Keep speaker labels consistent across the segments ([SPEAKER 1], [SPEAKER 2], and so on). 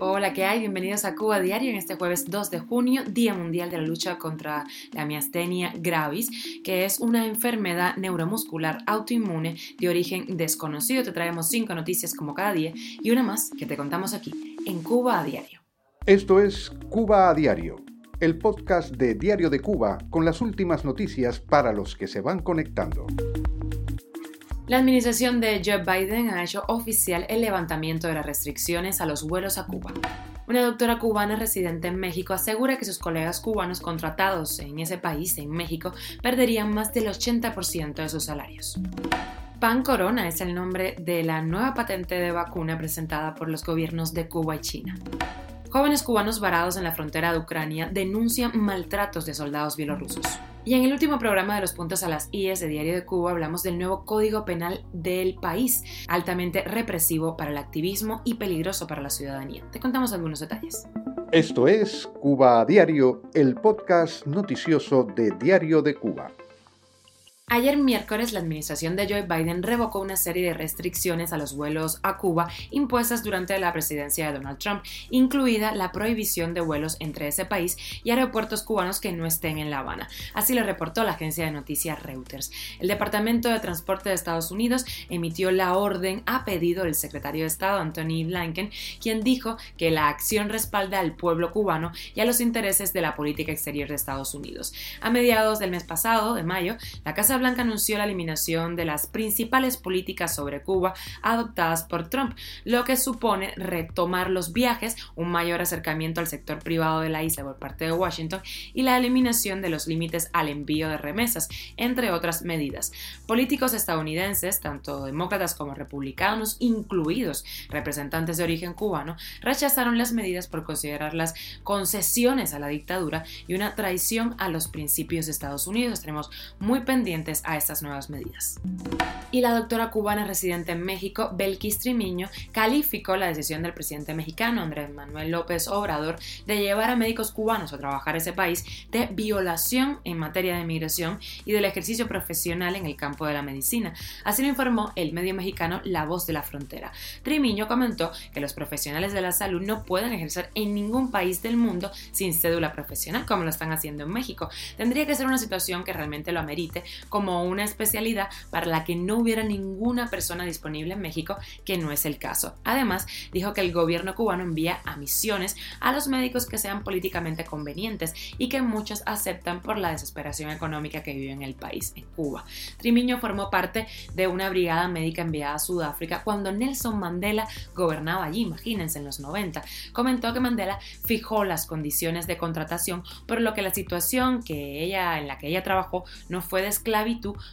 [SPEAKER 1] Hola, ¿qué hay? Bienvenidos a Cuba Diario en este jueves 2 de junio, Día Mundial de la Lucha contra la Miastenia gravis, que es una enfermedad neuromuscular autoinmune de origen desconocido. Te traemos cinco noticias como cada día y una más que te contamos aquí en Cuba a Diario.
[SPEAKER 2] Esto es Cuba a Diario, el podcast de Diario de Cuba con las últimas noticias para los que se van conectando.
[SPEAKER 1] La administración de Joe Biden ha hecho oficial el levantamiento de las restricciones a los vuelos a Cuba. Una doctora cubana residente en México asegura que sus colegas cubanos contratados en ese país, en México, perderían más del 80% de sus salarios. Pan Corona es el nombre de la nueva patente de vacuna presentada por los gobiernos de Cuba y China. Jóvenes cubanos varados en la frontera de Ucrania denuncian maltratos de soldados bielorrusos. Y en el último programa de los puntos a las IES de Diario de Cuba hablamos del nuevo Código Penal del país, altamente represivo para el activismo y peligroso para la ciudadanía. Te contamos algunos detalles.
[SPEAKER 2] Esto es Cuba Diario, el podcast noticioso de Diario de Cuba.
[SPEAKER 1] Ayer miércoles la administración de Joe Biden revocó una serie de restricciones a los vuelos a Cuba impuestas durante la presidencia de Donald Trump, incluida la prohibición de vuelos entre ese país y aeropuertos cubanos que no estén en La Habana. Así lo reportó la agencia de noticias Reuters. El Departamento de Transporte de Estados Unidos emitió la orden a pedido del secretario de Estado Anthony Blinken, quien dijo que la acción respalda al pueblo cubano y a los intereses de la política exterior de Estados Unidos. A mediados del mes pasado, de mayo, la Casa Blanca anunció la eliminación de las principales políticas sobre Cuba adoptadas por Trump, lo que supone retomar los viajes, un mayor acercamiento al sector privado de la isla por parte de Washington y la eliminación de los límites al envío de remesas, entre otras medidas. Políticos estadounidenses, tanto demócratas como republicanos, incluidos representantes de origen cubano, rechazaron las medidas por considerarlas concesiones a la dictadura y una traición a los principios de Estados Unidos. Estaremos muy pendientes a estas nuevas medidas. Y la doctora cubana residente en México, Belkis Trimiño, calificó la decisión del presidente mexicano Andrés Manuel López Obrador de llevar a médicos cubanos a trabajar ese país de violación en materia de migración y del ejercicio profesional en el campo de la medicina. Así lo informó el medio mexicano La Voz de la Frontera. Trimiño comentó que los profesionales de la salud no pueden ejercer en ningún país del mundo sin cédula profesional, como lo están haciendo en México. Tendría que ser una situación que realmente lo amerite, como una especialidad para la que no hubiera ninguna persona disponible en México, que no es el caso. Además, dijo que el gobierno cubano envía a misiones a los médicos que sean políticamente convenientes y que muchos aceptan por la desesperación económica que vive en el país, en Cuba. Trimiño formó parte de una brigada médica enviada a Sudáfrica cuando Nelson Mandela gobernaba allí, imagínense, en los 90. Comentó que Mandela fijó las condiciones de contratación, por lo que la situación que ella, en la que ella trabajó no fue de esclavitud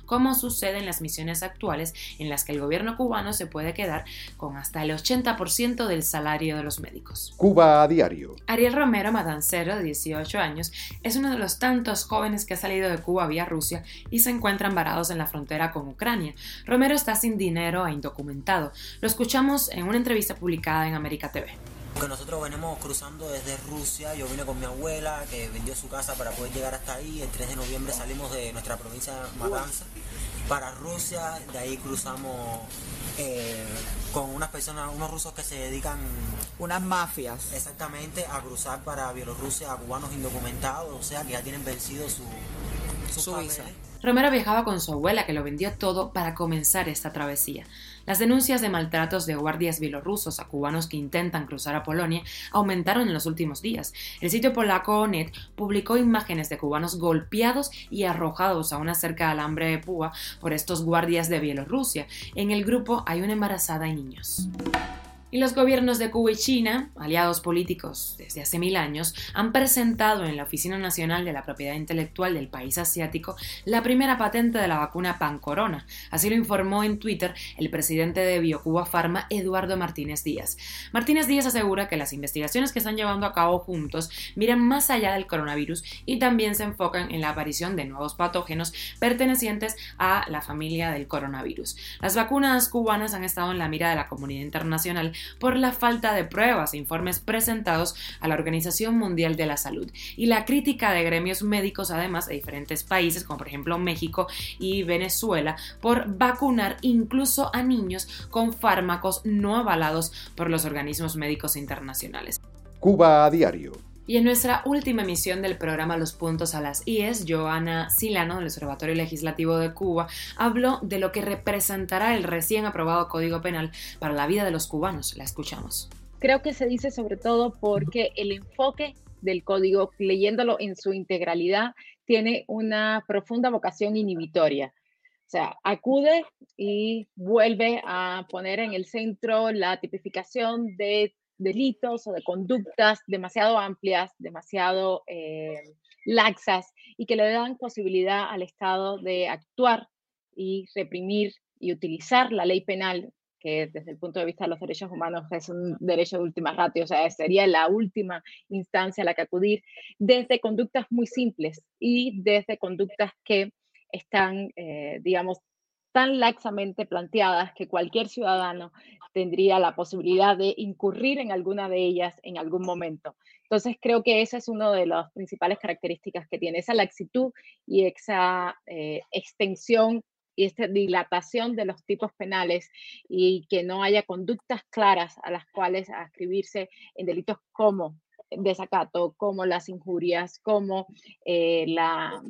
[SPEAKER 1] como sucede en las misiones actuales en las que el gobierno cubano se puede quedar con hasta el 80% del salario de los médicos.
[SPEAKER 2] Cuba a diario.
[SPEAKER 1] Ariel Romero Madancero, de 18 años, es uno de los tantos jóvenes que ha salido de Cuba vía Rusia y se encuentran varados en la frontera con Ucrania. Romero está sin dinero e indocumentado. Lo escuchamos en una entrevista publicada en América TV
[SPEAKER 3] que nosotros venimos cruzando desde Rusia. Yo vine con mi abuela que vendió su casa para poder llegar hasta ahí. El 3 de noviembre salimos de nuestra provincia de Matanza para Rusia. De ahí cruzamos eh, con unas personas, unos rusos que se dedican.
[SPEAKER 4] Unas mafias.
[SPEAKER 3] Exactamente, a cruzar para Bielorrusia a cubanos indocumentados, o sea que ya tienen vencido su, su, visa.
[SPEAKER 1] Romero viajaba con su abuela que lo vendió todo para comenzar esta travesía. Las denuncias de maltratos de guardias bielorrusos a cubanos que intentan cruzar a Polonia aumentaron en los últimos días. El sitio polaco ONET publicó imágenes de cubanos golpeados y arrojados a una cerca de alambre de púa por estos guardias de Bielorrusia. En el grupo hay una embarazada y niños. Y los gobiernos de Cuba y China, aliados políticos desde hace mil años, han presentado en la Oficina Nacional de la Propiedad Intelectual del país asiático la primera patente de la vacuna Pancorona. Así lo informó en Twitter el presidente de BioCuba Pharma, Eduardo Martínez Díaz. Martínez Díaz asegura que las investigaciones que están llevando a cabo juntos miran más allá del coronavirus y también se enfocan en la aparición de nuevos patógenos pertenecientes a la familia del coronavirus. Las vacunas cubanas han estado en la mira de la comunidad internacional por la falta de pruebas e informes presentados a la Organización Mundial de la Salud y la crítica de gremios médicos además de diferentes países como por ejemplo México y Venezuela por vacunar incluso a niños con fármacos no avalados por los organismos médicos internacionales.
[SPEAKER 2] Cuba a diario
[SPEAKER 1] y en nuestra última emisión del programa Los Puntos a las IES, Joana Silano, del Observatorio Legislativo de Cuba, habló de lo que representará el recién aprobado Código Penal para la vida de los cubanos. La escuchamos.
[SPEAKER 5] Creo que se dice sobre todo porque el enfoque del código, leyéndolo en su integralidad, tiene una profunda vocación inhibitoria. O sea, acude y vuelve a poner en el centro la tipificación de delitos o de conductas demasiado amplias, demasiado eh, laxas y que le dan posibilidad al Estado de actuar y reprimir y utilizar la ley penal, que desde el punto de vista de los derechos humanos es un derecho de última ratio, o sea, sería la última instancia a la que acudir, desde conductas muy simples y desde conductas que están, eh, digamos, tan laxamente planteadas que cualquier ciudadano tendría la posibilidad de incurrir en alguna de ellas en algún momento. Entonces creo que esa es una de las principales características que tiene, esa laxitud y esa eh, extensión y esta dilatación de los tipos penales y que no haya conductas claras a las cuales ascribirse en delitos como desacato, como las injurias, como eh, la,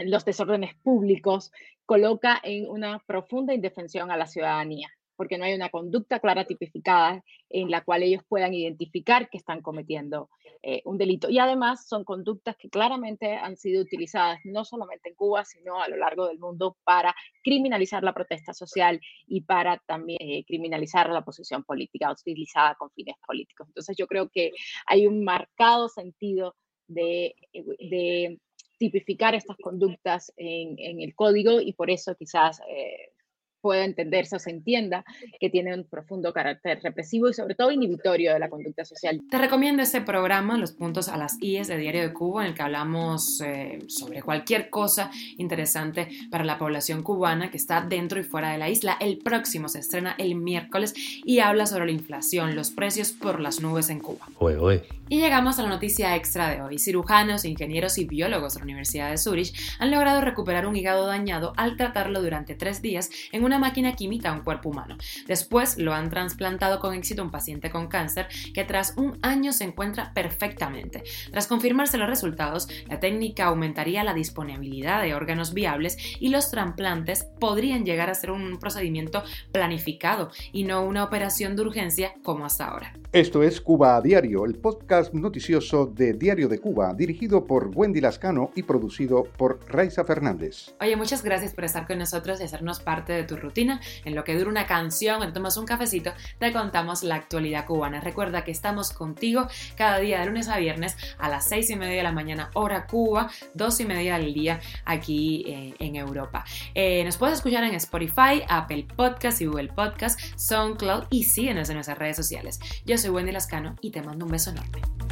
[SPEAKER 5] los desórdenes públicos, coloca en una profunda indefensión a la ciudadanía porque no hay una conducta clara tipificada en la cual ellos puedan identificar que están cometiendo eh, un delito. Y además son conductas que claramente han sido utilizadas no solamente en Cuba, sino a lo largo del mundo para criminalizar la protesta social y para también eh, criminalizar la posición política utilizada con fines políticos. Entonces yo creo que hay un marcado sentido de, eh, de tipificar estas conductas en, en, el código y por eso quizás pueda entenderse o se entienda que tiene un profundo carácter represivo y sobre todo inhibitorio de la conducta social.
[SPEAKER 1] Te recomiendo este programa, Los Puntos a las IES de Diario de Cuba, en el que hablamos eh, sobre cualquier cosa interesante para la población cubana que está dentro y fuera de la isla. El próximo se estrena el miércoles y habla sobre la inflación, los precios por las nubes en Cuba. Y llegamos a la noticia extra de hoy. Cirujanos, ingenieros y biólogos de la Universidad de Zurich han logrado recuperar un hígado dañado al tratarlo durante tres días en una máquina que imita un cuerpo humano. Después lo han trasplantado con éxito a un paciente con cáncer que tras un año se encuentra perfectamente. Tras confirmarse los resultados, la técnica aumentaría la disponibilidad de órganos viables y los trasplantes podrían llegar a ser un procedimiento planificado y no una operación de urgencia como hasta ahora.
[SPEAKER 2] Esto es Cuba a Diario, el podcast noticioso de Diario de Cuba, dirigido por Wendy Lascano y producido por Raiza Fernández.
[SPEAKER 1] Oye, muchas gracias por estar con nosotros y hacernos parte de tu rutina. En lo que dura una canción, en tomas un cafecito, te contamos la actualidad cubana. Recuerda que estamos contigo cada día de lunes a viernes a las seis y media de la mañana, hora Cuba, dos y media del día aquí eh, en Europa. Eh, nos puedes escuchar en Spotify, Apple Podcast y Google Podcast, SoundCloud y síguenos en nuestras redes sociales. Yo soy Wendy Lascano y te mando un beso enorme.